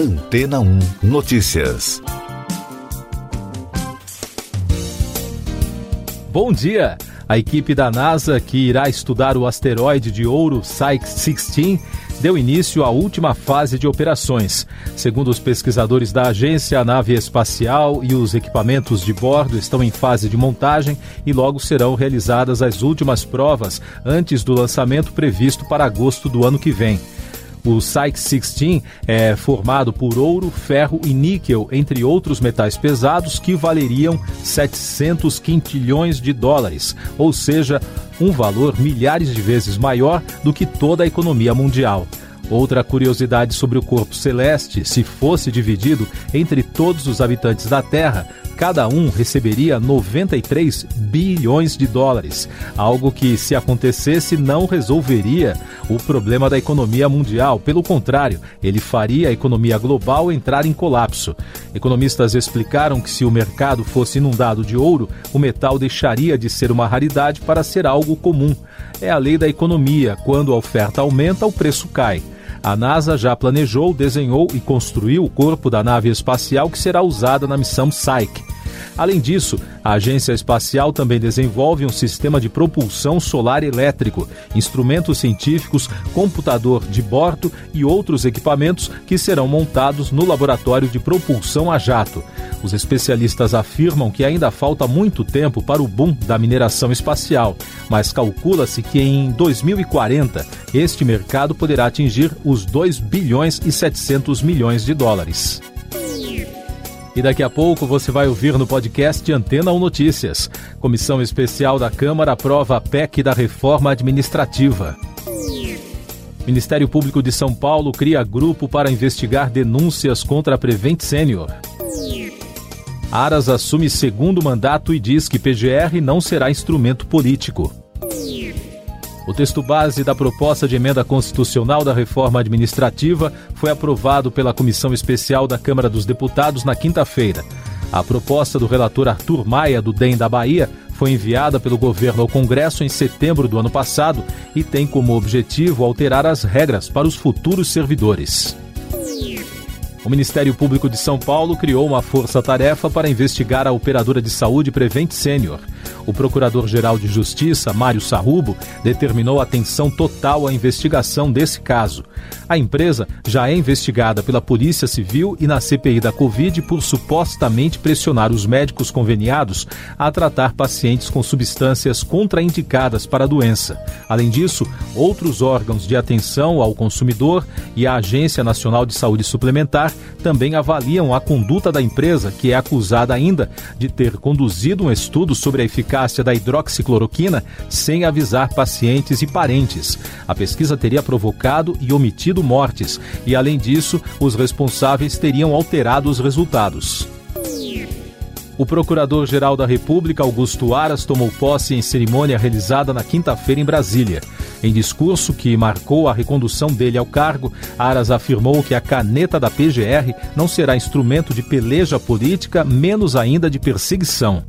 Antena 1 Notícias. Bom dia! A equipe da NASA, que irá estudar o asteroide de ouro Psyche-16, deu início à última fase de operações. Segundo os pesquisadores da agência, a nave espacial e os equipamentos de bordo estão em fase de montagem e logo serão realizadas as últimas provas antes do lançamento previsto para agosto do ano que vem. O Psyche 16 é formado por ouro, ferro e níquel, entre outros metais pesados que valeriam 700 quintilhões de dólares, ou seja, um valor milhares de vezes maior do que toda a economia mundial. Outra curiosidade sobre o corpo celeste, se fosse dividido entre todos os habitantes da Terra, cada um receberia 93 bilhões de dólares, algo que, se acontecesse, não resolveria o problema da economia mundial. Pelo contrário, ele faria a economia global entrar em colapso. Economistas explicaram que, se o mercado fosse inundado de ouro, o metal deixaria de ser uma raridade para ser algo comum. É a lei da economia: quando a oferta aumenta, o preço cai. A NASA já planejou, desenhou e construiu o corpo da nave espacial que será usada na missão Psyche. Além disso, a agência espacial também desenvolve um sistema de propulsão solar elétrico, instrumentos científicos, computador de bordo e outros equipamentos que serão montados no laboratório de propulsão a jato. Os especialistas afirmam que ainda falta muito tempo para o boom da mineração espacial, mas calcula-se que em 2040 este mercado poderá atingir os 2 bilhões e 700 milhões de dólares. E daqui a pouco você vai ouvir no podcast Antena 1 Notícias. Comissão Especial da Câmara aprova a PEC da reforma administrativa. Ministério Público de São Paulo cria grupo para investigar denúncias contra a Prevent Senior. Aras assume segundo mandato e diz que PGR não será instrumento político. O texto base da proposta de emenda constitucional da reforma administrativa foi aprovado pela Comissão Especial da Câmara dos Deputados na quinta-feira. A proposta do relator Arthur Maia, do DEM da Bahia, foi enviada pelo governo ao Congresso em setembro do ano passado e tem como objetivo alterar as regras para os futuros servidores. O Ministério Público de São Paulo criou uma força-tarefa para investigar a operadora de saúde Prevent Senior. O Procurador-Geral de Justiça, Mário Sarrubo, determinou atenção total à investigação desse caso. A empresa já é investigada pela Polícia Civil e na CPI da Covid por supostamente pressionar os médicos conveniados a tratar pacientes com substâncias contraindicadas para a doença. Além disso, outros órgãos de atenção ao consumidor e a Agência Nacional de Saúde Suplementar também avaliam a conduta da empresa, que é acusada ainda de ter conduzido um estudo sobre a eficácia da hidroxicloroquina sem avisar pacientes e parentes. A pesquisa teria provocado e omitido mortes, e além disso, os responsáveis teriam alterado os resultados. O Procurador-Geral da República, Augusto Aras, tomou posse em cerimônia realizada na quinta-feira em Brasília. Em discurso que marcou a recondução dele ao cargo, Aras afirmou que a caneta da PGR não será instrumento de peleja política, menos ainda de perseguição.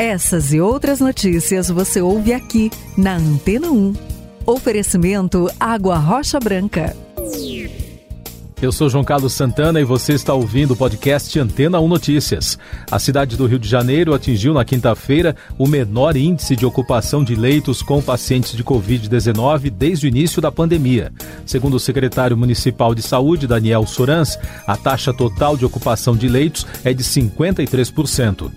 Essas e outras notícias você ouve aqui na Antena 1. Oferecimento Água Rocha Branca. Eu sou João Carlos Santana e você está ouvindo o podcast Antena 1 Notícias. A cidade do Rio de Janeiro atingiu na quinta-feira o menor índice de ocupação de leitos com pacientes de Covid-19 desde o início da pandemia. Segundo o secretário municipal de saúde, Daniel Sorans, a taxa total de ocupação de leitos é de 53%.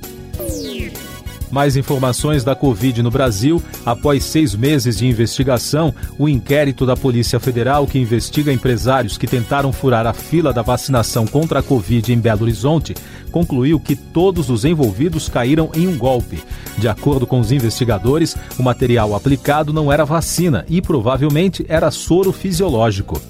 Mais informações da Covid no Brasil. Após seis meses de investigação, o inquérito da Polícia Federal, que investiga empresários que tentaram furar a fila da vacinação contra a Covid em Belo Horizonte, concluiu que todos os envolvidos caíram em um golpe. De acordo com os investigadores, o material aplicado não era vacina e provavelmente era soro fisiológico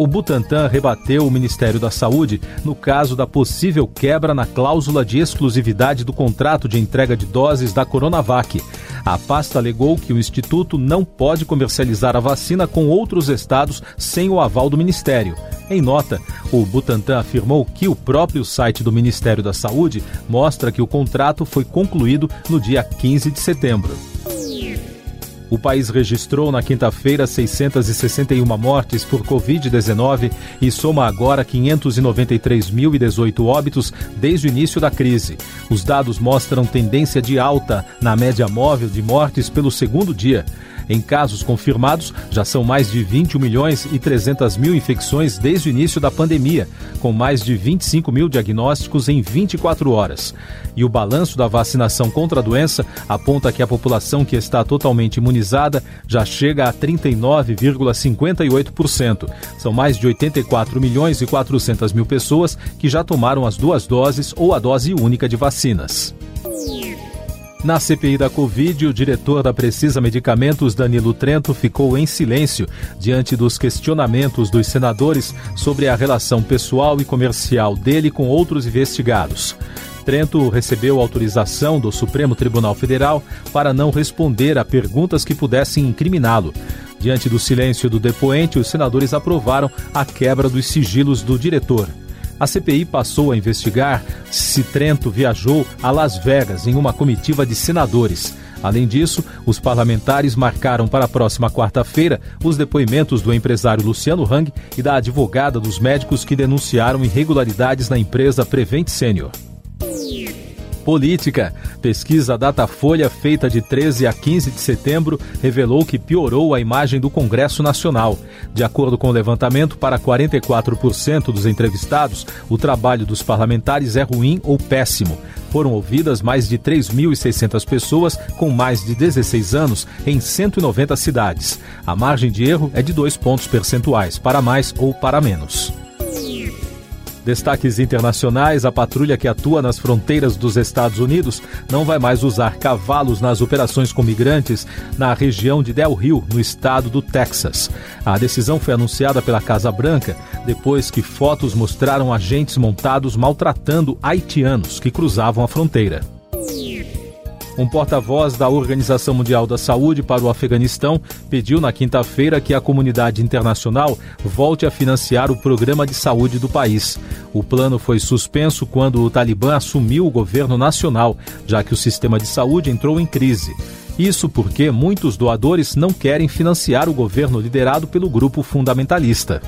o Butantan rebateu o Ministério da Saúde no caso da possível quebra na cláusula de exclusividade do contrato de entrega de doses da Coronavac. A pasta alegou que o Instituto não pode comercializar a vacina com outros estados sem o aval do Ministério. Em nota, o Butantan afirmou que o próprio site do Ministério da Saúde mostra que o contrato foi concluído no dia 15 de setembro. O país registrou na quinta-feira 661 mortes por Covid-19 e soma agora 593.018 óbitos desde o início da crise. Os dados mostram tendência de alta na média móvel de mortes pelo segundo dia. Em casos confirmados, já são mais de 21 milhões e 300 mil infecções desde o início da pandemia, com mais de 25 mil diagnósticos em 24 horas. E o balanço da vacinação contra a doença aponta que a população que está totalmente imunizada já chega a 39,58%. São mais de 84 milhões e 400 mil pessoas que já tomaram as duas doses ou a dose única de vacinas. Na CPI da Covid, o diretor da Precisa Medicamentos, Danilo Trento, ficou em silêncio diante dos questionamentos dos senadores sobre a relação pessoal e comercial dele com outros investigados. Trento recebeu autorização do Supremo Tribunal Federal para não responder a perguntas que pudessem incriminá-lo. Diante do silêncio do depoente, os senadores aprovaram a quebra dos sigilos do diretor. A CPI passou a investigar se Trento viajou a Las Vegas em uma comitiva de senadores. Além disso, os parlamentares marcaram para a próxima quarta-feira os depoimentos do empresário Luciano Hang e da advogada dos médicos que denunciaram irregularidades na empresa Prevent Senior. Política. Pesquisa Datafolha, feita de 13 a 15 de setembro, revelou que piorou a imagem do Congresso Nacional. De acordo com o levantamento, para 44% dos entrevistados, o trabalho dos parlamentares é ruim ou péssimo. Foram ouvidas mais de 3.600 pessoas com mais de 16 anos em 190 cidades. A margem de erro é de dois pontos percentuais, para mais ou para menos. Destaques internacionais: a patrulha que atua nas fronteiras dos Estados Unidos não vai mais usar cavalos nas operações com migrantes na região de Del Rio, no estado do Texas. A decisão foi anunciada pela Casa Branca depois que fotos mostraram agentes montados maltratando haitianos que cruzavam a fronteira. Um porta-voz da Organização Mundial da Saúde para o Afeganistão pediu na quinta-feira que a comunidade internacional volte a financiar o programa de saúde do país. O plano foi suspenso quando o Talibã assumiu o governo nacional, já que o sistema de saúde entrou em crise. Isso porque muitos doadores não querem financiar o governo liderado pelo grupo fundamentalista.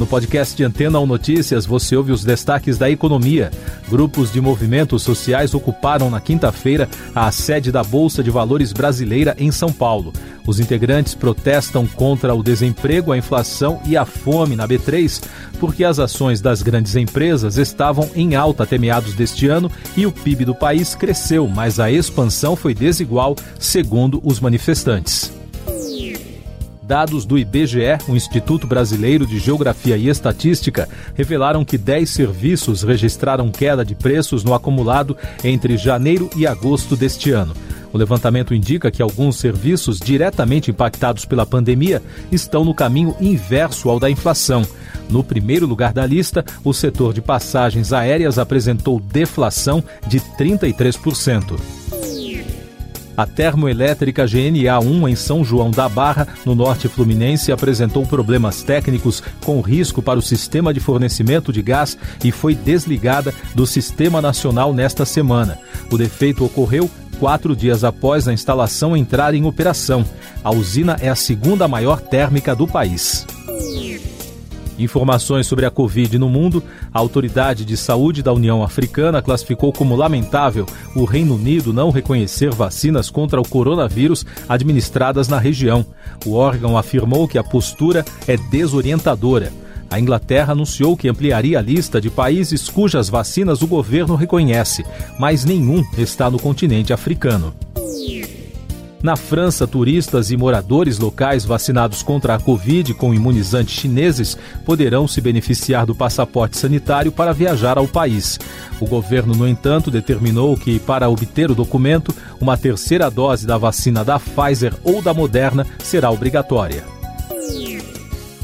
No podcast de Antena 1 Notícias, você ouve os destaques da economia. Grupos de movimentos sociais ocuparam na quinta-feira a sede da Bolsa de Valores brasileira em São Paulo. Os integrantes protestam contra o desemprego, a inflação e a fome na B3, porque as ações das grandes empresas estavam em alta até meados deste ano e o PIB do país cresceu, mas a expansão foi desigual, segundo os manifestantes. Dados do IBGE, o Instituto Brasileiro de Geografia e Estatística, revelaram que 10 serviços registraram queda de preços no acumulado entre janeiro e agosto deste ano. O levantamento indica que alguns serviços diretamente impactados pela pandemia estão no caminho inverso ao da inflação. No primeiro lugar da lista, o setor de passagens aéreas apresentou deflação de 33%. A termoelétrica GNA1 em São João da Barra, no norte fluminense, apresentou problemas técnicos com risco para o sistema de fornecimento de gás e foi desligada do Sistema Nacional nesta semana. O defeito ocorreu quatro dias após a instalação entrar em operação. A usina é a segunda maior térmica do país. Informações sobre a Covid no mundo, a Autoridade de Saúde da União Africana classificou como lamentável o Reino Unido não reconhecer vacinas contra o coronavírus administradas na região. O órgão afirmou que a postura é desorientadora. A Inglaterra anunciou que ampliaria a lista de países cujas vacinas o governo reconhece, mas nenhum está no continente africano. Na França, turistas e moradores locais vacinados contra a Covid com imunizantes chineses poderão se beneficiar do passaporte sanitário para viajar ao país. O governo, no entanto, determinou que, para obter o documento, uma terceira dose da vacina da Pfizer ou da Moderna será obrigatória.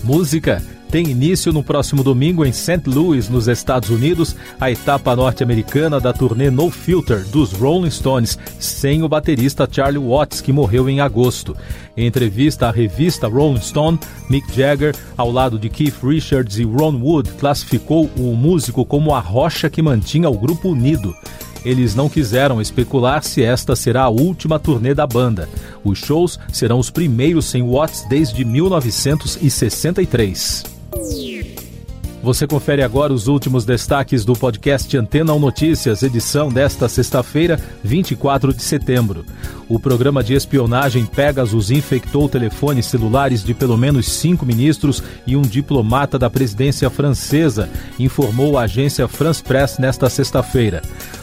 Música tem início no próximo domingo em St. Louis, nos Estados Unidos, a etapa norte-americana da turnê No Filter dos Rolling Stones, sem o baterista Charlie Watts, que morreu em agosto. Em entrevista à revista Rolling Stone, Mick Jagger, ao lado de Keith Richards e Ron Wood, classificou o músico como a rocha que mantinha o grupo unido. eles não quiseram especular se esta será a última turnê da banda. Os shows serão os primeiros sem Watts desde 1963. Você confere agora os últimos destaques do podcast Antena 1 Notícias, edição desta sexta-feira, 24 de setembro. O programa de espionagem Pegasus infectou telefones celulares de pelo menos cinco ministros e um diplomata da presidência francesa, informou a agência France Press nesta sexta-feira.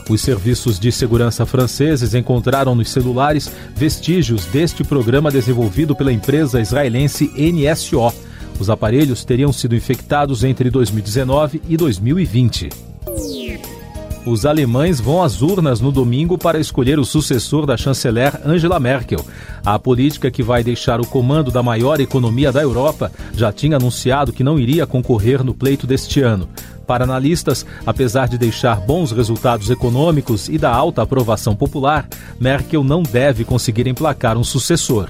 Os serviços de segurança franceses encontraram nos celulares vestígios deste programa desenvolvido pela empresa israelense NSO. Os aparelhos teriam sido infectados entre 2019 e 2020. Os alemães vão às urnas no domingo para escolher o sucessor da chanceler Angela Merkel. A política que vai deixar o comando da maior economia da Europa já tinha anunciado que não iria concorrer no pleito deste ano. Para analistas, apesar de deixar bons resultados econômicos e da alta aprovação popular, Merkel não deve conseguir emplacar um sucessor.